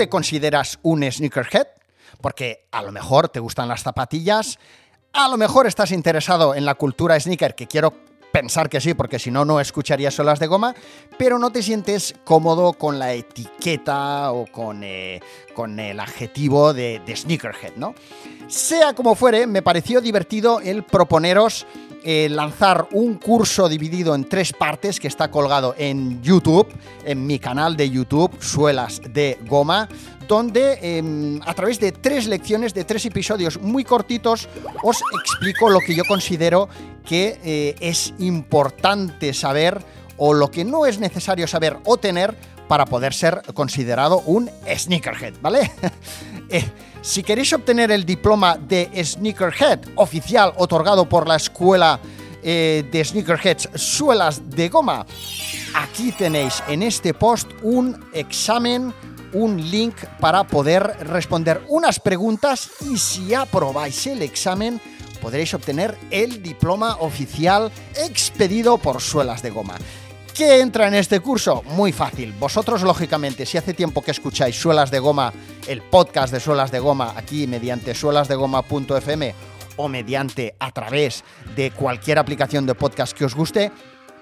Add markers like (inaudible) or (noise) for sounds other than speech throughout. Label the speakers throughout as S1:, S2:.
S1: ¿Tú te consideras un sneakerhead? Porque a lo mejor te gustan las zapatillas, a lo mejor estás interesado en la cultura sneaker, que quiero pensar que sí, porque si no, no escucharías solas de goma, pero no te sientes cómodo con la etiqueta o con, eh, con el adjetivo de, de sneakerhead, ¿no? Sea como fuere, me pareció divertido el proponeros eh, lanzar un curso dividido en tres partes que está colgado en YouTube, en mi canal de YouTube, Suelas de Goma, donde em, a través de tres lecciones, de tres episodios muy cortitos, os explico lo que yo considero que eh, es importante saber o lo que no es necesario saber o tener para poder ser considerado un sneakerhead, ¿vale? (laughs) Si queréis obtener el diploma de Sneakerhead oficial otorgado por la escuela eh, de Sneakerheads Suelas de Goma, aquí tenéis en este post un examen, un link para poder responder unas preguntas y si aprobáis el examen podréis obtener el diploma oficial expedido por Suelas de Goma. ¿Qué entra en este curso? Muy fácil. Vosotros, lógicamente, si hace tiempo que escucháis Suelas de Goma, el podcast de Suelas de Goma, aquí mediante suelasdegoma.fm o mediante a través de cualquier aplicación de podcast que os guste,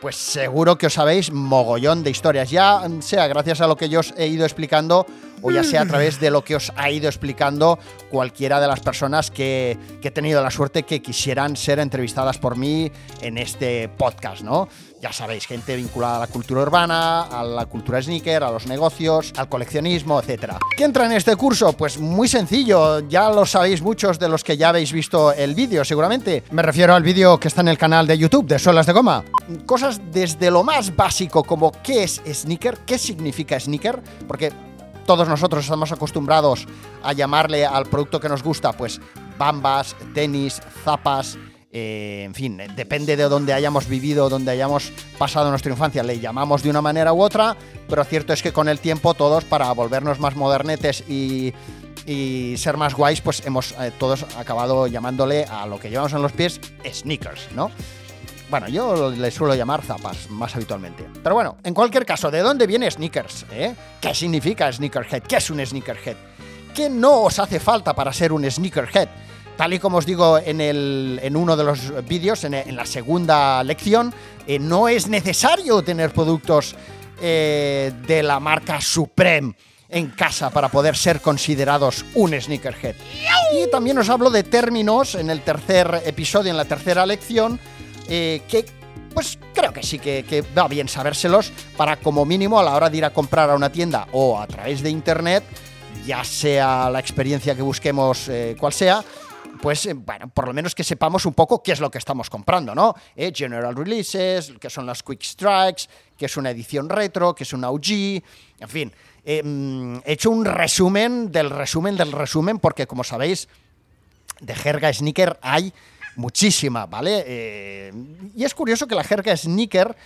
S1: pues seguro que os sabéis mogollón de historias, ya sea gracias a lo que yo os he ido explicando o ya sea a través de lo que os ha ido explicando cualquiera de las personas que, que he tenido la suerte que quisieran ser entrevistadas por mí en este podcast, ¿no? ya sabéis, gente vinculada a la cultura urbana, a la cultura sneaker, a los negocios, al coleccionismo, etc. ¿Qué entra en este curso? Pues muy sencillo, ya lo sabéis muchos de los que ya habéis visto el vídeo, seguramente. Me refiero al vídeo que está en el canal de YouTube de Solas de Goma. Cosas desde lo más básico como qué es sneaker, qué significa sneaker, porque todos nosotros estamos acostumbrados a llamarle al producto que nos gusta, pues bambas, tenis, zapas, eh, en fin, depende de dónde hayamos vivido, donde hayamos pasado nuestra infancia, le llamamos de una manera u otra, pero cierto es que con el tiempo todos, para volvernos más modernetes y, ser más guays, pues hemos eh, todos acabado llamándole a lo que llevamos en los pies sneakers, ¿no? Bueno, yo le suelo llamar zapas más habitualmente. Pero bueno, en cualquier caso, ¿de dónde viene sneakers? Eh? ¿Qué significa sneakerhead? ¿Qué es un sneakerhead? ¿Qué no os hace falta para ser un sneakerhead? Tal y como os digo en, el, en uno de los vídeos, en, la segunda lección, eh, no es necesario tener productos eh, de la marca Supreme en casa para poder ser considerados un sneakerhead. Y también os hablo de términos en el tercer episodio, en la tercera lección, eh, que pues creo que sí que, va bien sabérselos para como mínimo a la hora de ir a comprar a una tienda o a través de internet, ya sea la experiencia que busquemos cual sea, pues, eh, bueno, por lo menos que sepamos un poco qué es lo que estamos comprando, ¿no? Eh, general Releases, que son las Quick Strikes, que es una edición retro, que es una OG, en fin. Eh, mm, he hecho un resumen del resumen del resumen, porque como sabéis, de jerga sneaker hay muchísima, ¿vale? y es curioso que la jerga sneaker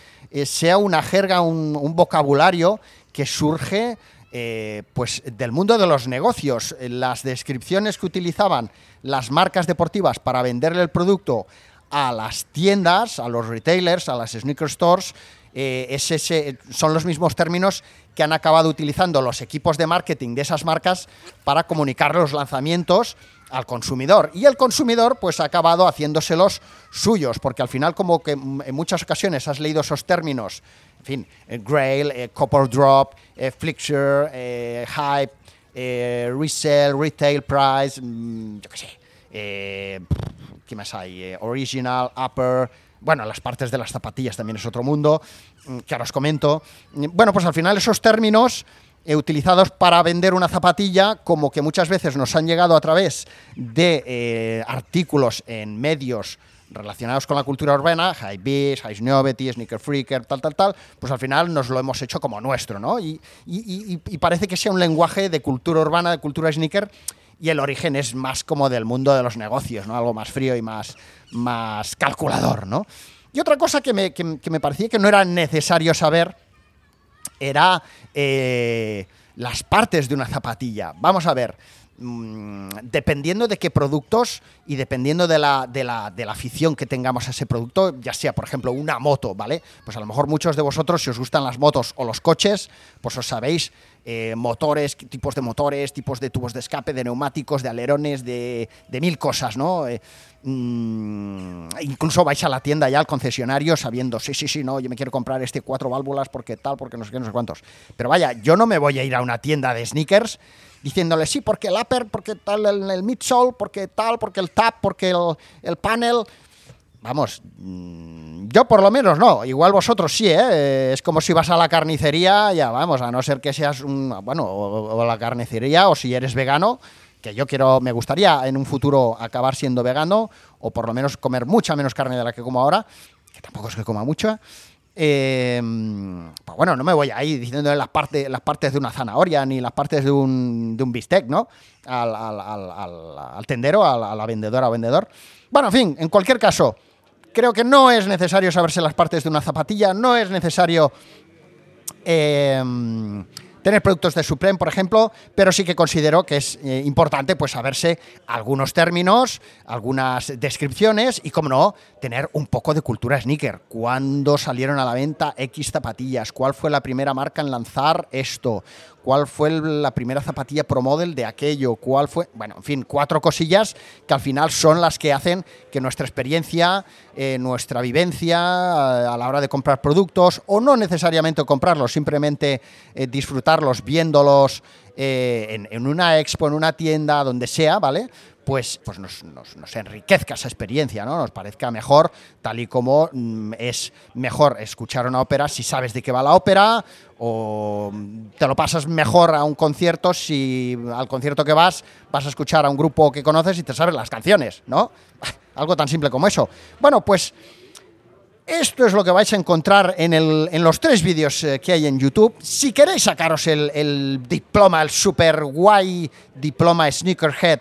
S1: sea una jerga, un vocabulario que surge eh, pues del mundo de los negocios. Las descripciones que utilizaban las marcas deportivas para venderle el producto a las tiendas, a los retailers, a las sneaker stores, eh, son los mismos términos que han acabado utilizando los equipos de marketing de esas marcas para comunicar los lanzamientos al consumidor. Y el consumidor pues ha acabado haciéndoselos suyos, porque al final como que en muchas ocasiones has leído esos términos en fin, eh, Grail, eh, Copper Drop, eh, Flixer, Hype, Resell, Retail Price, mm, yo qué sé, ¿qué más hay? original, Upper, bueno, las partes de las zapatillas también es otro mundo, mm, que ahora os comento. Bueno, pues al final esos términos utilizados para vender una zapatilla, como que muchas veces nos han llegado a través de artículos en medios relacionados con la cultura urbana, High Beast, High Sneaker Freaker, tal, tal, tal, pues al final nos lo hemos hecho como nuestro, ¿no? Y, parece que sea un lenguaje de cultura urbana, de cultura sneaker, y el origen es más como del mundo de los negocios, ¿no? Algo más frío y más, más calculador, ¿no? Y otra cosa que me, parecía que no era necesario saber era eh, las partes de una zapatilla. Vamos a ver. Mm, dependiendo de qué productos y dependiendo de la, de, la, de la, afición que tengamos a ese producto, ya sea, por ejemplo, una moto, ¿vale? Pues a lo mejor muchos de vosotros, si os gustan las motos o los coches, pues os sabéis eh, motores, tipos de motores, tipos de tubos de escape, de neumáticos, de alerones, de, de mil cosas, ¿no? Eh, mm, incluso vais a la tienda ya al concesionario sabiendo, sí, sí, sí, no, yo me quiero comprar este cuatro válvulas porque tal, porque no sé qué, no sé cuántos. Pero vaya, yo no me voy a ir a una tienda de sneakers diciéndole sí, porque el upper, porque tal el, midsole, porque tal, porque el tap, porque el, el panel. Vamos, mm, yo por lo menos no, igual vosotros sí, ¿eh? Es como si vas a la carnicería, ya vamos, a no ser que seas un, bueno, o, la carnicería, o si eres vegano, que yo quiero, me gustaría en un futuro acabar siendo vegano, o por lo menos comer mucha menos carne de la que como ahora, que tampoco es que coma mucha, eh, pues bueno, no me voy ahí diciendo las, partes, las partes de una zanahoria ni las partes de un, de un bistec, ¿no? Al, tendero, a la vendedora o vendedor. Bueno, en fin, en cualquier caso, creo que no es necesario saberse las partes de una zapatilla, no es necesario... Eh, tener productos de Supreme, por ejemplo, pero sí que considero que es eh, importante pues saberse algunos términos, algunas descripciones y, como no, tener un poco de cultura sneaker. ¿Cuándo salieron a la venta X zapatillas? ¿Cuál fue la primera marca en lanzar esto? cuál fue la primera zapatilla Pro Model de aquello, cuál fue, bueno, en fin, cuatro cosillas que al final son las que hacen que nuestra experiencia, eh, nuestra vivencia eh, a la hora de comprar productos, o no necesariamente comprarlos, simplemente eh, viéndolos en, una expo, en una tienda, donde sea, ¿vale? pues, pues nos, enriquezca esa experiencia, ¿no? Nos parezca mejor, tal y como mm, es mejor escuchar una ópera si sabes de qué va la ópera, o te lo pasas mejor a un concierto si al concierto que vas vas a escuchar a un grupo que conoces y te sabes las canciones, ¿no? (laughs) Algo tan simple como eso. Bueno, pues esto es lo que vais a encontrar en, los tres vídeos eh, que hay en YouTube. Si queréis sacaros el, el diploma, el super guay diploma Sneakerhead,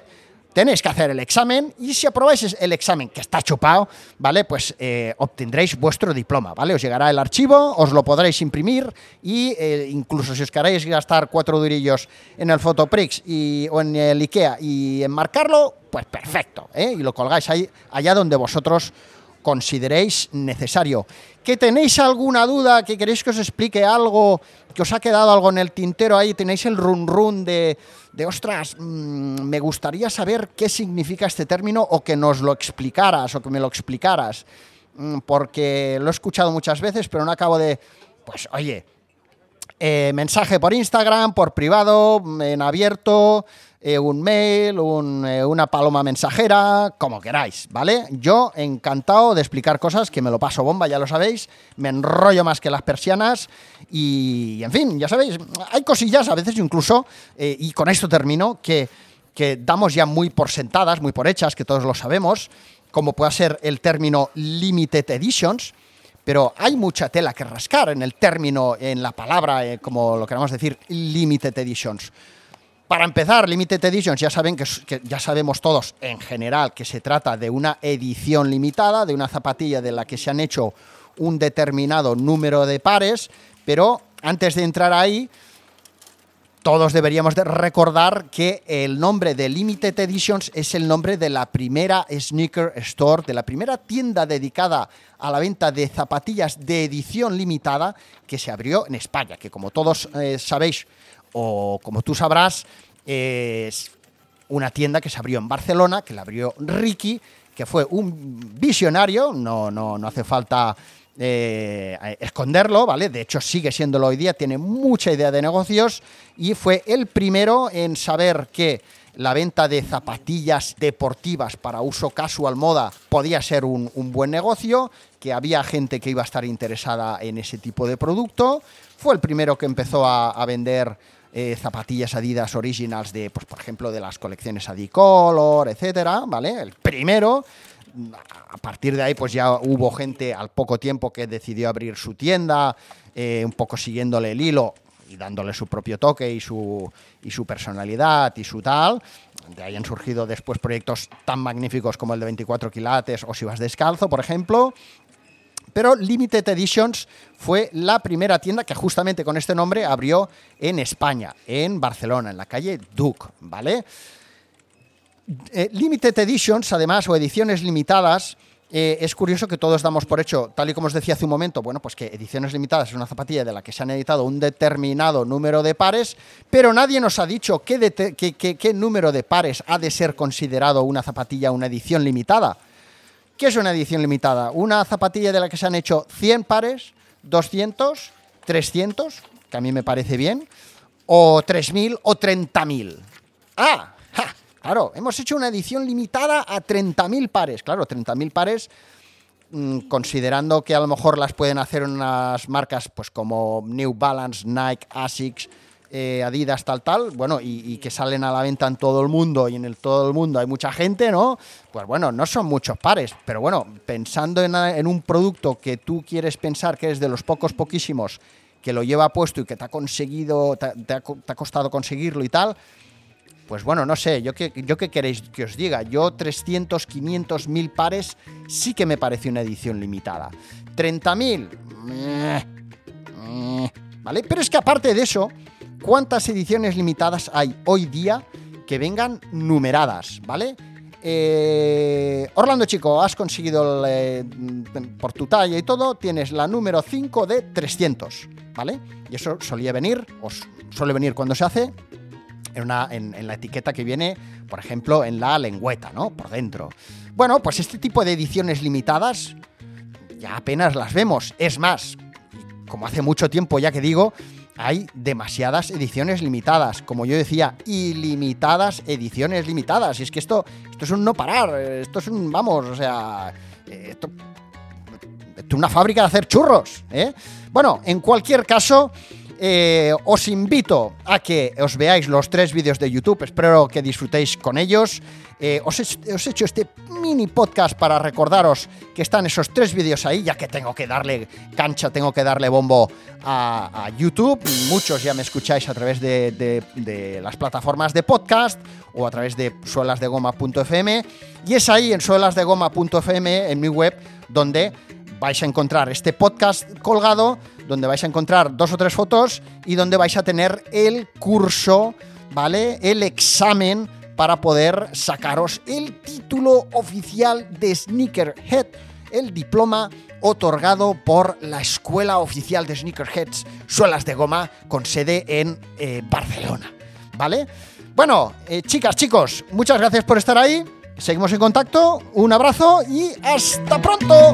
S1: tenéis que hacer el examen y si aprobáis el examen, que está chupado, ¿vale? Pues eh, obtendréis vuestro diploma, ¿vale? Os llegará el archivo, os lo podréis imprimir y eh, incluso si os queréis gastar cuatro durillos en el Fotoprix y, o en el IKEA y enmarcarlo, pues perfecto. Y lo colgáis ahí, allá donde vosotros consideréis necesario. ¿Que tenéis alguna duda? ¿Que queréis que os explique algo? ¿Que os ha quedado algo en el tintero ahí? ¿Tenéis el run run de, de ostras, mm, me gustaría saber qué significa este término o que nos lo explicaras o que me lo explicaras? Mm, porque lo he escuchado muchas veces, pero no acabo de, pues oye, eh, mensaje por Instagram, por privado, en abierto, eh, un mail, eh, una paloma mensajera, como queráis, ¿vale? Yo encantado de explicar cosas que me lo paso bomba, ya lo sabéis, me enrollo más que las persianas y, en fin, ya sabéis, hay cosillas a veces incluso, y con esto termino, que, que damos ya muy por sentadas, muy por hechas, que todos lo sabemos, como puede ser el término limited editions, pero hay mucha tela que rascar en el término, en la palabra, eh, como lo queramos decir, limited editions. Para empezar, limited editions ya saben que, ya sabemos todos en general que se trata de una edición limitada, de una zapatilla de la que se han hecho un determinado número de pares, pero antes de entrar ahí, todos deberíamos de recordar que el nombre de Limited Editions es el nombre de la primera sneaker store, de la primera tienda dedicada a la venta de zapatillas de edición limitada que se abrió en España, que como todos eh, sabéis o como tú sabrás, es una tienda que se abrió en Barcelona, que la abrió Ricky, que fue un visionario, no, no, no hace falta eh, esconderlo, ¿vale? De hecho, sigue siéndolo hoy día, tiene mucha idea de negocios y fue el primero en saber que la venta de zapatillas deportivas para uso casual moda podía ser un, buen negocio, que había gente que iba a estar interesada en ese tipo de producto. Fue el primero que empezó a, vender eh, zapatillas Adidas Originals de, pues, por ejemplo, de las colecciones Adicolor, etcétera, ¿vale? El primero a partir de ahí, pues ya hubo gente al poco tiempo que decidió abrir su tienda, eh, un poco siguiéndole el hilo y dándole su propio toque y su, y su personalidad y su tal. De ahí han surgido después proyectos tan magníficos como el de 24 quilates o si vas descalzo, por ejemplo. Pero Limited Editions fue la primera tienda que justamente con este nombre abrió en España, en Barcelona, en la calle Duc, ¿vale? Eh, Limited Editions, además, o ediciones limitadas, eh, es curioso que todos damos por hecho, tal y como os decía hace un momento, bueno, pues que ediciones limitadas es una zapatilla de la que se han editado un determinado número de pares, pero nadie nos ha dicho qué, qué número de pares ha de ser considerado una zapatilla, una edición limitada. ¿Qué es una edición limitada? Una zapatilla de la que se han hecho 100 pares, 200, 300, que a mí me parece bien, o 3.000 o 30.000. Ah, claro, hemos hecho una edición limitada a 30.000 pares. Claro, 30.000 pares, mm, considerando que a lo mejor las pueden hacer unas marcas pues como New Balance, Nike, Asics, eh, Adidas, tal, tal, bueno, y, que salen a la venta en todo el mundo y en el todo el mundo hay mucha gente, ¿no? Pues bueno, no son muchos pares, pero bueno, pensando en, un producto que tú quieres pensar que es de los pocos, poquísimos que lo lleva puesto y que te ha conseguido, te, ha, costado conseguirlo y tal, pues bueno, no sé, yo qué, yo qué queréis que os diga. Yo 300, 500, 1000 pares sí que me parece una edición limitada. 30.000, ¿vale? Pero es que aparte de eso, cuántas ediciones limitadas hay hoy día que vengan numeradas, ¿vale? Eh, Orlando Chico, has conseguido eh, por tu talla y todo, tienes la número 5 de 300, ¿vale? Y eso solía venir, o suele venir cuando se hace, en, la etiqueta que viene, por ejemplo, en la lengüeta, ¿no? Por dentro. Bueno, pues este tipo de ediciones limitadas ya apenas las vemos. Es más, como hace mucho tiempo ya que digo, hay demasiadas ediciones limitadas. Como yo decía, ilimitadas ediciones limitadas. Y es que esto, esto es un no parar. Esto es un, vamos, o sea, esto, es una fábrica de hacer churros. ¿eh? Bueno, en cualquier caso, eh, os invito a que os veáis los tres vídeos de YouTube, espero que disfrutéis con ellos. Eh, os, he, hecho este mini podcast para recordaros que están esos tres vídeos ahí, ya que tengo que darle cancha, tengo que darle bombo a, YouTube. Muchos ya me escucháis a través de, las plataformas de podcast o a través de suelasdegoma.fm. Y es ahí en suelasdegoma.fm, en mi web, donde vais a encontrar este podcast colgado donde vais a encontrar dos o tres fotos y donde vais a tener el curso, ¿vale? El examen para poder sacaros el título oficial de Sneakerhead, el diploma otorgado por la Escuela Oficial de Sneakerheads Suelas de Goma con sede en eh, Barcelona, ¿vale? Bueno, eh, chicas, chicos, muchas gracias por estar ahí. Seguimos en contacto, un abrazo y hasta pronto.